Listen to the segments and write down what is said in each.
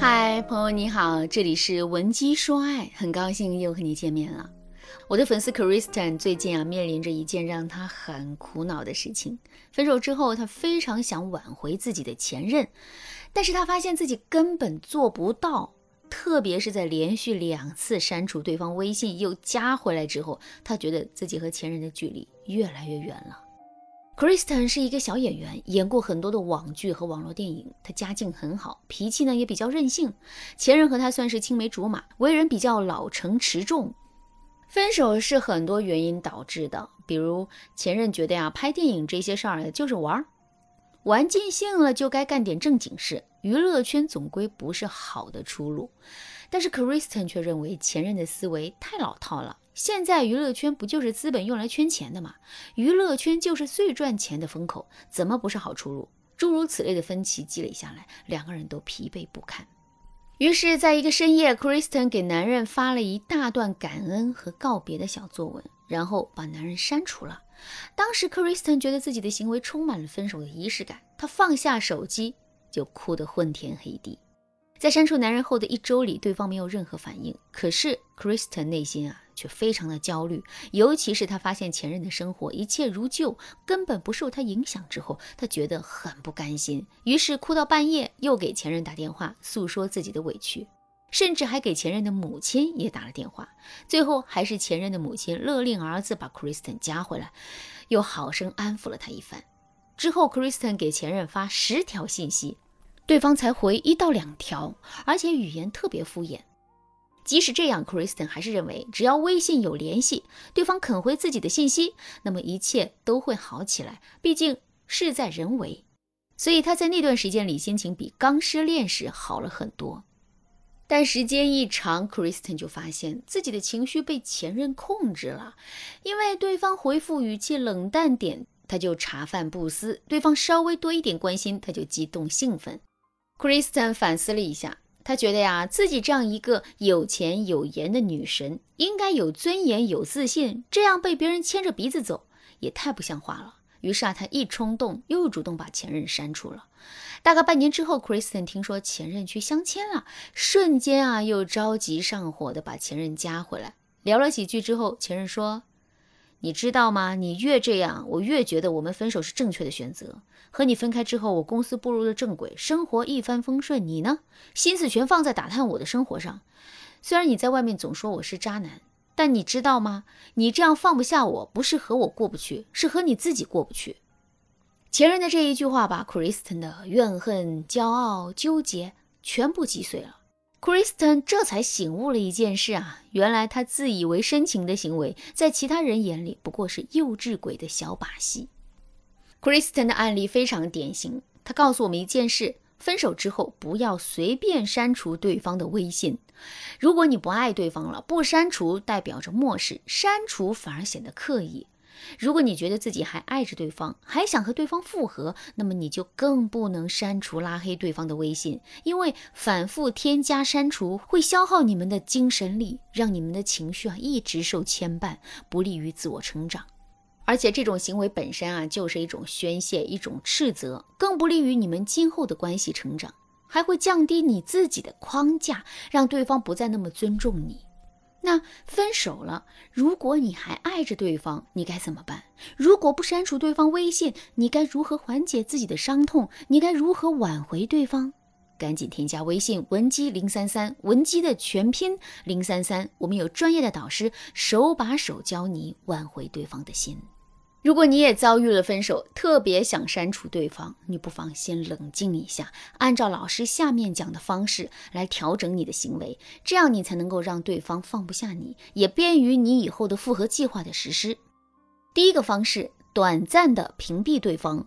嗨，朋友你好，这里是文姬说爱，很高兴又和你见面了。我的粉丝 Kristen 最近啊面临着一件让他很苦恼的事情。分手之后，他非常想挽回自己的前任，但是他发现自己根本做不到。特别是在连续两次删除对方微信又加回来之后，他觉得自己和前任的距离越来越远了。Kristen 是一个小演员，演过很多的网剧和网络电影。他家境很好，脾气呢也比较任性。前任和他算是青梅竹马，为人比较老成持重。分手是很多原因导致的，比如前任觉得呀，拍电影这些事儿就是玩，玩尽兴了就该干点正经事。娱乐圈总归不是好的出路。但是 Kristen 却认为前任的思维太老套了。现在娱乐圈不就是资本用来圈钱的吗？娱乐圈就是最赚钱的风口，怎么不是好出路？诸如此类的分歧积累下来，两个人都疲惫不堪。于是，在一个深夜，Kristen 给男人发了一大段感恩和告别的小作文，然后把男人删除了。当时，Kristen 觉得自己的行为充满了分手的仪式感，她放下手机就哭得昏天黑地。在删除男人后的一周里，对方没有任何反应。可是 Kristen 内心啊，却非常的焦虑。尤其是他发现前任的生活一切如旧，根本不受他影响之后，他觉得很不甘心。于是哭到半夜，又给前任打电话诉说自己的委屈，甚至还给前任的母亲也打了电话。最后还是前任的母亲勒令儿子把 Kristen 加回来，又好生安抚了他一番。之后，Kristen 给前任发十条信息。对方才回一到两条，而且语言特别敷衍。即使这样，Kristen 还是认为，只要微信有联系，对方肯回自己的信息，那么一切都会好起来。毕竟事在人为，所以他在那段时间里心情比刚失恋时好了很多。但时间一长，Kristen 就发现自己的情绪被前任控制了，因为对方回复语气冷淡点，他就茶饭不思；对方稍微多一点关心，他就激动兴奋。Kristen 反思了一下，他觉得呀，自己这样一个有钱有颜的女神，应该有尊严、有自信，这样被别人牵着鼻子走，也太不像话了。于是啊，他一冲动，又主动把前任删除了。大概半年之后，Kristen 听说前任去相亲了，瞬间啊，又着急上火的把前任加回来。聊了几句之后，前任说。你知道吗？你越这样，我越觉得我们分手是正确的选择。和你分开之后，我公司步入了正轨，生活一帆风顺。你呢？心思全放在打探我的生活上。虽然你在外面总说我是渣男，但你知道吗？你这样放不下我，不是和我过不去，是和你自己过不去。前任的这一句话，把 Kristen 的怨恨、骄傲、纠结全部击碎了。Kristen 这才醒悟了一件事啊，原来他自以为深情的行为，在其他人眼里不过是幼稚鬼的小把戏。Kristen 的案例非常典型，他告诉我们一件事：分手之后不要随便删除对方的微信。如果你不爱对方了，不删除代表着漠视，删除反而显得刻意。如果你觉得自己还爱着对方，还想和对方复合，那么你就更不能删除、拉黑对方的微信，因为反复添加、删除会消耗你们的精神力，让你们的情绪啊一直受牵绊，不利于自我成长。而且这种行为本身啊就是一种宣泄、一种斥责，更不利于你们今后的关系成长，还会降低你自己的框架，让对方不再那么尊重你。那分手了，如果你还爱着对方，你该怎么办？如果不删除对方微信，你该如何缓解自己的伤痛？你该如何挽回对方？赶紧添加微信文姬零三三，文姬的全拼零三三，我们有专业的导师手把手教你挽回对方的心。如果你也遭遇了分手，特别想删除对方，你不妨先冷静一下，按照老师下面讲的方式来调整你的行为，这样你才能够让对方放不下你，也便于你以后的复合计划的实施。第一个方式，短暂的屏蔽对方。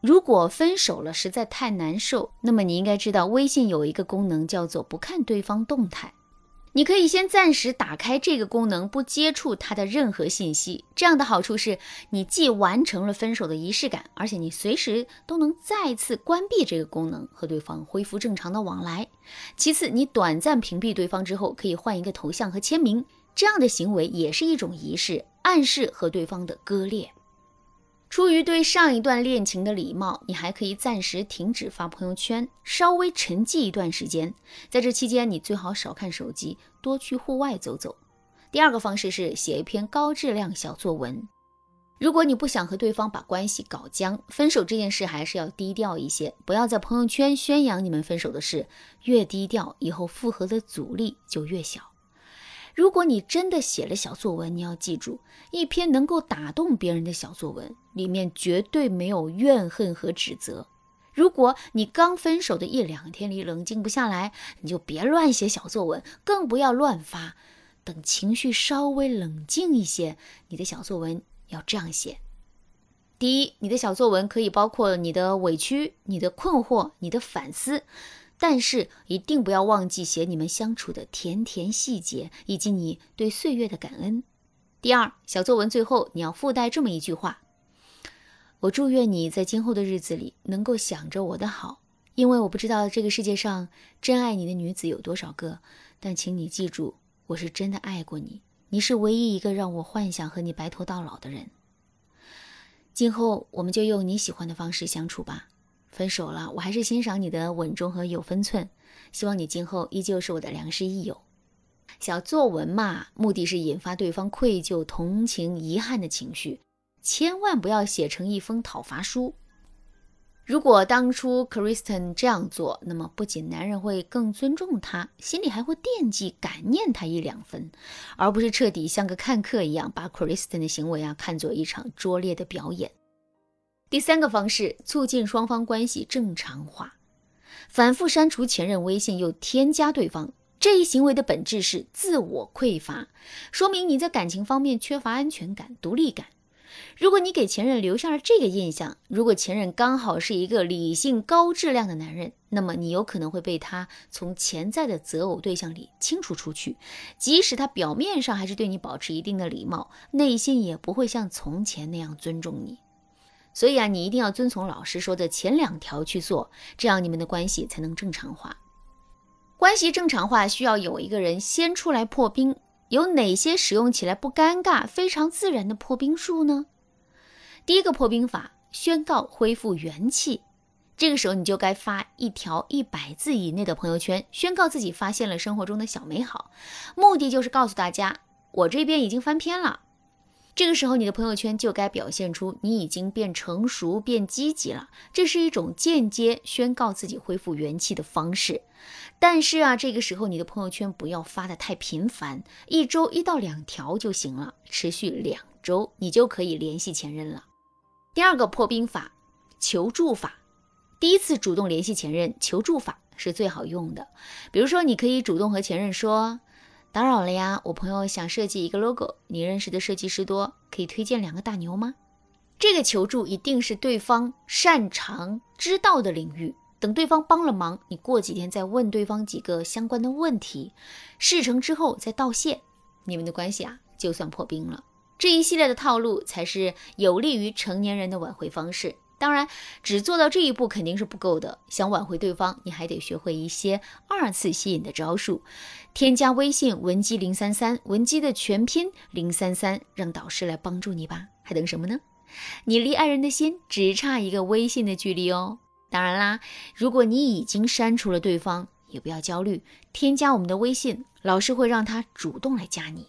如果分手了实在太难受，那么你应该知道，微信有一个功能叫做不看对方动态。你可以先暂时打开这个功能，不接触他的任何信息。这样的好处是，你既完成了分手的仪式感，而且你随时都能再次关闭这个功能，和对方恢复正常的往来。其次，你短暂屏蔽对方之后，可以换一个头像和签名，这样的行为也是一种仪式，暗示和对方的割裂。出于对上一段恋情的礼貌，你还可以暂时停止发朋友圈，稍微沉寂一段时间。在这期间，你最好少看手机，多去户外走走。第二个方式是写一篇高质量小作文。如果你不想和对方把关系搞僵，分手这件事还是要低调一些，不要在朋友圈宣扬你们分手的事。越低调，以后复合的阻力就越小。如果你真的写了小作文，你要记住，一篇能够打动别人的小作文，里面绝对没有怨恨和指责。如果你刚分手的一两天里冷静不下来，你就别乱写小作文，更不要乱发。等情绪稍微冷静一些，你的小作文要这样写：第一，你的小作文可以包括你的委屈、你的困惑、你的反思。但是一定不要忘记写你们相处的甜甜细节，以及你对岁月的感恩。第二，小作文最后你要附带这么一句话：我祝愿你在今后的日子里能够想着我的好，因为我不知道这个世界上真爱你的女子有多少个，但请你记住，我是真的爱过你，你是唯一一个让我幻想和你白头到老的人。今后我们就用你喜欢的方式相处吧。分手了，我还是欣赏你的稳重和有分寸。希望你今后依旧是我的良师益友。小作文嘛，目的是引发对方愧疚、同情、遗憾的情绪，千万不要写成一封讨伐书。如果当初 Kristen 这样做，那么不仅男人会更尊重她，心里还会惦记、感念她一两分，而不是彻底像个看客一样把 Kristen 的行为啊看作一场拙劣的表演。第三个方式，促进双方关系正常化。反复删除前任微信又添加对方，这一行为的本质是自我匮乏，说明你在感情方面缺乏安全感、独立感。如果你给前任留下了这个印象，如果前任刚好是一个理性、高质量的男人，那么你有可能会被他从潜在的择偶对象里清除出去。即使他表面上还是对你保持一定的礼貌，内心也不会像从前那样尊重你。所以啊，你一定要遵从老师说的前两条去做，这样你们的关系才能正常化。关系正常化需要有一个人先出来破冰。有哪些使用起来不尴尬、非常自然的破冰术呢？第一个破冰法，宣告恢复元气。这个时候你就该发一条一百字以内的朋友圈，宣告自己发现了生活中的小美好，目的就是告诉大家，我这边已经翻篇了。这个时候，你的朋友圈就该表现出你已经变成熟、变积极了。这是一种间接宣告自己恢复元气的方式。但是啊，这个时候你的朋友圈不要发的太频繁，一周一到两条就行了，持续两周，你就可以联系前任了。第二个破冰法，求助法。第一次主动联系前任，求助法是最好用的。比如说，你可以主动和前任说。打扰了呀，我朋友想设计一个 logo，你认识的设计师多，可以推荐两个大牛吗？这个求助一定是对方擅长知道的领域。等对方帮了忙，你过几天再问对方几个相关的问题，事成之后再道谢，你们的关系啊就算破冰了。这一系列的套路才是有利于成年人的挽回方式。当然，只做到这一步肯定是不够的。想挽回对方，你还得学会一些二次吸引的招数。添加微信文姬零三三，文姬的全拼零三三，让导师来帮助你吧。还等什么呢？你离爱人的心只差一个微信的距离哦。当然啦，如果你已经删除了对方，也不要焦虑，添加我们的微信，老师会让他主动来加你。